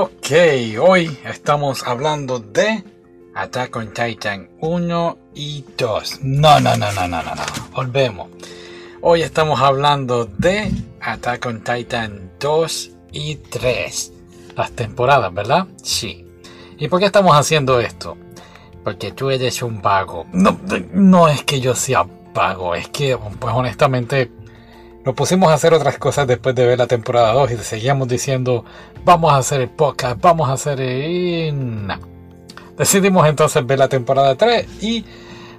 Ok, hoy estamos hablando de Attack on Titan 1 y 2. No, no, no, no, no, no, no. Volvemos. Hoy estamos hablando de Attack on Titan 2 y 3. Las temporadas, ¿verdad? Sí. ¿Y por qué estamos haciendo esto? Porque tú eres un vago. No, no es que yo sea vago, es que, pues honestamente, nos pusimos a hacer otras cosas después de ver la temporada 2 y seguíamos diciendo, vamos a hacer el podcast, vamos a hacer el... Decidimos entonces ver la temporada 3 y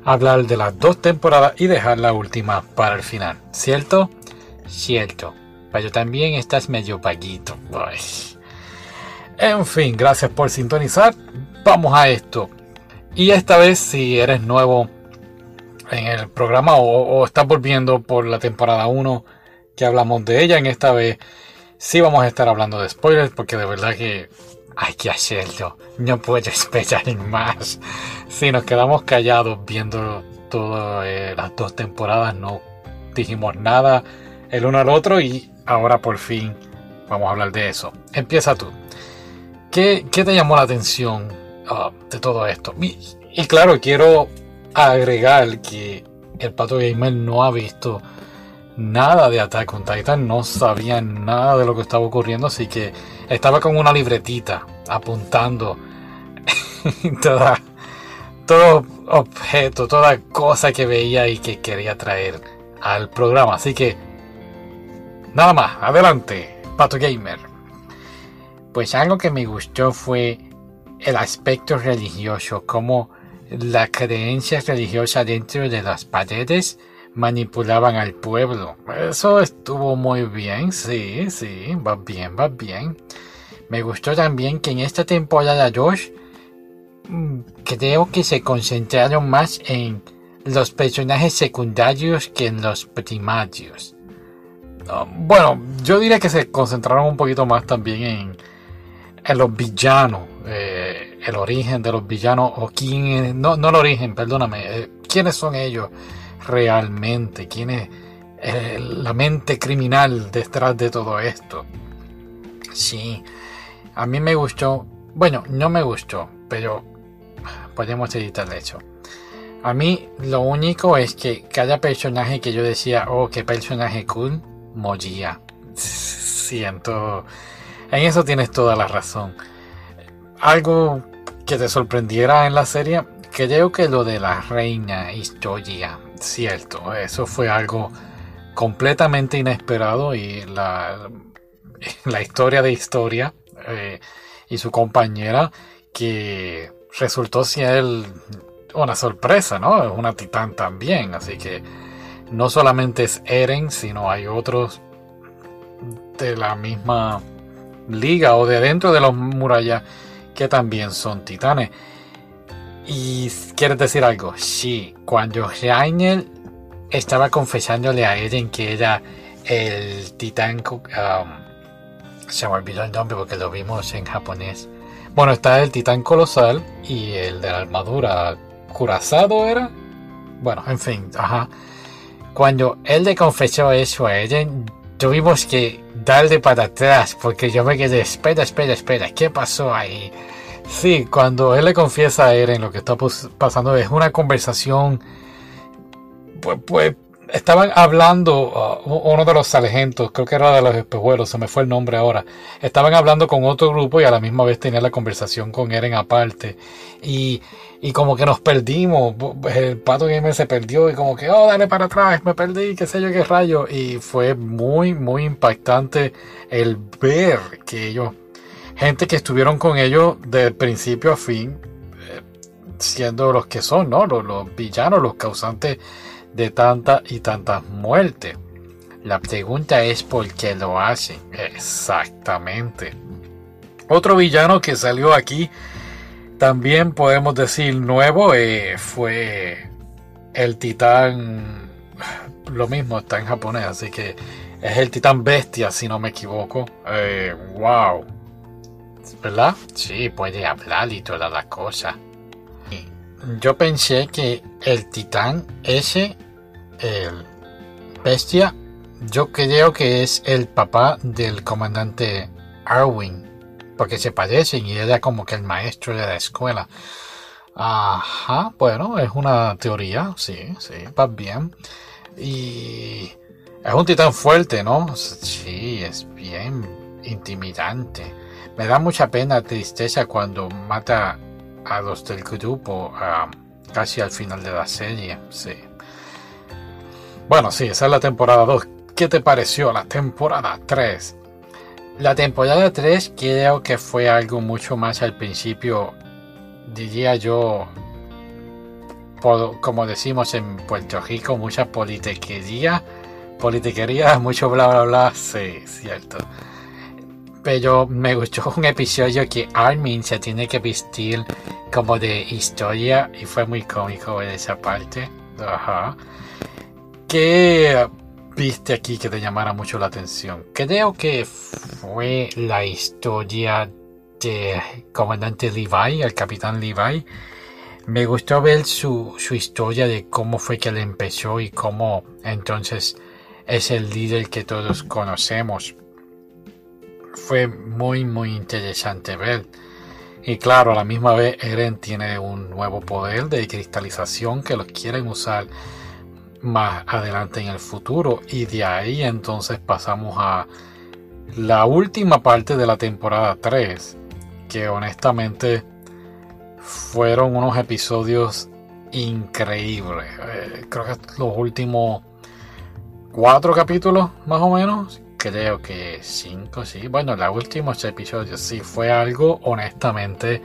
hablar de las dos temporadas y dejar la última para el final. ¿Cierto? Cierto. Pero también estás medio vaguito. En fin, gracias por sintonizar. Vamos a esto. Y esta vez si eres nuevo en el programa o, o estás volviendo por la temporada 1 que hablamos de ella. En esta vez sí vamos a estar hablando de spoilers porque de verdad que hay que hacerlo. No puedo esperar más. Si nos quedamos callados viendo todas eh, las dos temporadas, no dijimos nada el uno al otro y ahora por fin vamos a hablar de eso. Empieza tú. ¿Qué, te llamó la atención ah, de todo esto? Y, y, claro, quiero agregar que el Pato Gamer no ha visto nada de Attack on Titan, no sabía nada de lo que estaba ocurriendo, así que estaba con una libretita apuntando todo objeto, toda cosa que veía y que quería traer al programa. Así que, nada más, adelante, Pato Gamer. Pues algo que me gustó fue el aspecto religioso, como la creencia religiosa dentro de las paredes manipulaban al pueblo. Eso estuvo muy bien, sí, sí, va bien, va bien. Me gustó también que en esta temporada 2 mm, creo que se concentraron más en los personajes secundarios que en los primarios. Ah, bueno, yo diría que se concentraron un poquito más también en, en los villanos, eh, el origen de los villanos, o quién, no, no el origen, perdóname, eh, quiénes son ellos realmente, quién es eh, la mente criminal detrás de todo esto. Sí, a mí me gustó, bueno, no me gustó, pero podemos editar eso. A mí lo único es que cada personaje que yo decía, oh, qué personaje cool, moría. Siento, en eso tienes toda la razón. Algo que te sorprendiera en la serie, creo que lo de la reina historia cierto, eso fue algo completamente inesperado y la, historia de historia eh, y su compañera que resultó ser una sorpresa, ¿no? Es una titán también, así que no solamente es Eren, sino hay otros de la misma liga o de dentro de los murallas que también son titanes. ¿Y quieres decir algo? Sí, cuando Rainer estaba confesándole a Eren que era el titán... Um, se me olvidó el nombre porque lo vimos en japonés. Bueno, está el titán colosal y el de la armadura curazado era. Bueno, en fin, ajá. Cuando él le confesó eso a Eren, tuvimos que darle para atrás porque yo me quedé, espera, espera, espera, ¿qué pasó ahí? Sí, cuando él le confiesa a Eren lo que está pasando es una conversación. Pues, pues estaban hablando, uh, uno de los sargentos, creo que era de los espejuelos, se me fue el nombre ahora. Estaban hablando con otro grupo y a la misma vez tenía la conversación con Eren aparte. Y, y como que nos perdimos. El pato gamer se perdió y como que, oh, dale para atrás, me perdí, qué sé yo, qué rayo. Y fue muy, muy impactante el ver que ellos gente que estuvieron con ellos de principio a fin, eh, siendo los que son, ¿no? Los, villanos, los causantes de tantas y tantas muertes. La pregunta es por qué lo hacen. Exactamente. Otro villano que salió aquí, también podemos decir nuevo, eh, fue el titán. Lo mismo está en japonés, así que es el titán bestia, si no me equivoco. Eh, wow ¿verdad? Sí, puede hablar y todas las cosas. Yo pensé que el titán ese, el bestia, yo creo que es el papá del comandante Arwin. porque se parecen y ella como que el maestro de la escuela. Ajá, bueno, es una teoría, sí, sí, va bien. Y es un titán fuerte, ¿no? Sí, es bien intimidante. Me da mucha pena, tristeza cuando mata a los del grupo casi al final de la serie, sí. Bueno, sí, esa es la temporada 2. ¿Qué te pareció la temporada 3? La temporada 3 creo que fue algo mucho más al principio, diría yo, como decimos en Puerto Rico, mucha politiquería, politiquería, mucho bla bla bla, sí, cierto. Pero me gustó un episodio que Armin se tiene que vestir como de historia y fue muy cómico en esa parte. Ajá. Que viste aquí que te llamara mucho la atención? Creo que fue la historia de comandante Levi, el capitán Levi. Me gustó ver su, su historia de cómo fue que él empezó y cómo entonces es el líder que todos conocemos. Fue muy muy interesante ver. Y claro, a la misma vez Eren tiene un nuevo poder de cristalización que lo quieren usar más adelante en el futuro. Y de ahí entonces pasamos a la última parte de la temporada 3, que honestamente fueron unos episodios increíbles. Eh, creo que los últimos cuatro capítulos, más o menos. Creo que cinco, sí. Bueno, los últimos episodios sí fue algo honestamente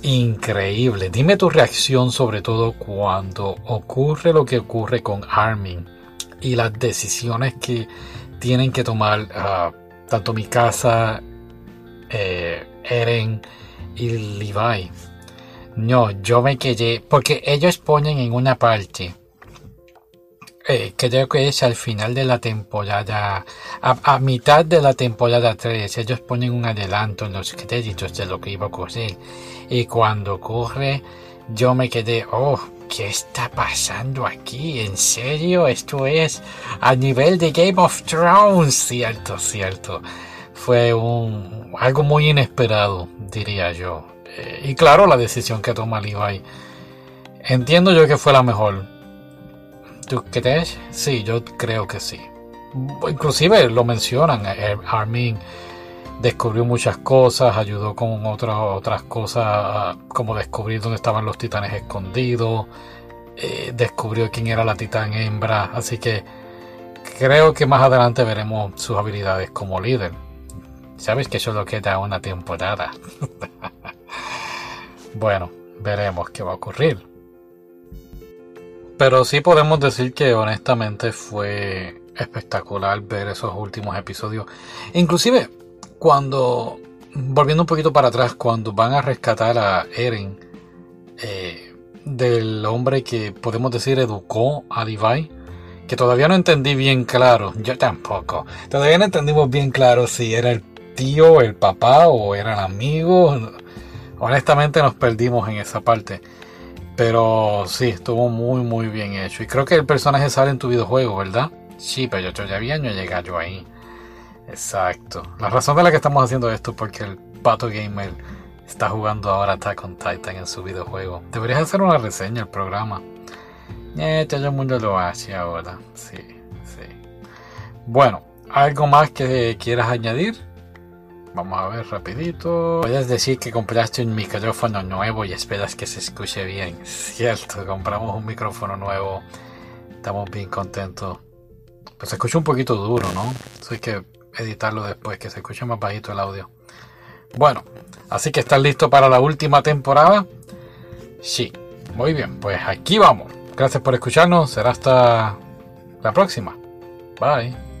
increíble. Dime tu reacción sobre todo cuando ocurre lo que ocurre con Armin y las decisiones que tienen que tomar ah, tanto mi casa, eh, Eren y Levi. No, yo me quedé porque ellos ponen en una parte eh, creo que es al final de la temporada, a, mitad de la temporada 3, ellos ponen un adelanto en los créditos de lo que iba a ocurrir. Y cuando ocurre, yo me quedé, oh, ¿qué está pasando aquí? ¿En serio? Esto es a nivel de Game of Thrones. Cierto, cierto. Fue un, algo muy inesperado, diría yo. Eh, y claro, la decisión que toma Levi. Entiendo yo que fue la mejor ¿Tú crees? Sí, yo creo que sí. Inclusive lo mencionan, eh, Armin descubrió muchas cosas, ayudó con otras otras cosas, como descubrir dónde estaban los titanes escondidos, eh, descubrió quién era la titán hembra, así que creo que más adelante veremos sus habilidades como líder. Sabes que solo queda una temporada. bueno, veremos qué va a ocurrir. Pero sí podemos decir que honestamente fue espectacular ver esos últimos episodios. Inclusive cuando, volviendo un poquito para atrás, cuando van a rescatar a Eren eh, del hombre que podemos decir educó a Levi, que todavía no entendí bien claro, yo tampoco, todavía no entendimos bien claro si era el tío, el papá o eran amigos. Honestamente nos perdimos en esa parte. Pero sí, estuvo muy muy bien hecho. Y creo que el personaje sale en tu videojuego, ¿verdad? Sí, pero yo todavía no he llegado ahí. Exacto. La razón de la que estamos haciendo esto es porque el Pato Gamer está jugando ahora Attack on Titan en su videojuego. Deberías hacer una reseña al programa. Eh, todo el mundo lo hace ahora. Sí, sí. Bueno, ¿algo más que quieras añadir? Vamos a ver rapidito. Puedes decir que compraste un micrófono nuevo y esperas que se escuche bien. Cierto, compramos un micrófono nuevo. Estamos bien contentos. Pues se escucha un poquito duro, ¿no? hay que editarlo después, que se escuche más bajito el audio. Bueno, así que estás listo para la última temporada. Sí, muy bien, pues aquí vamos. Gracias por escucharnos. Será hasta la próxima. Bye.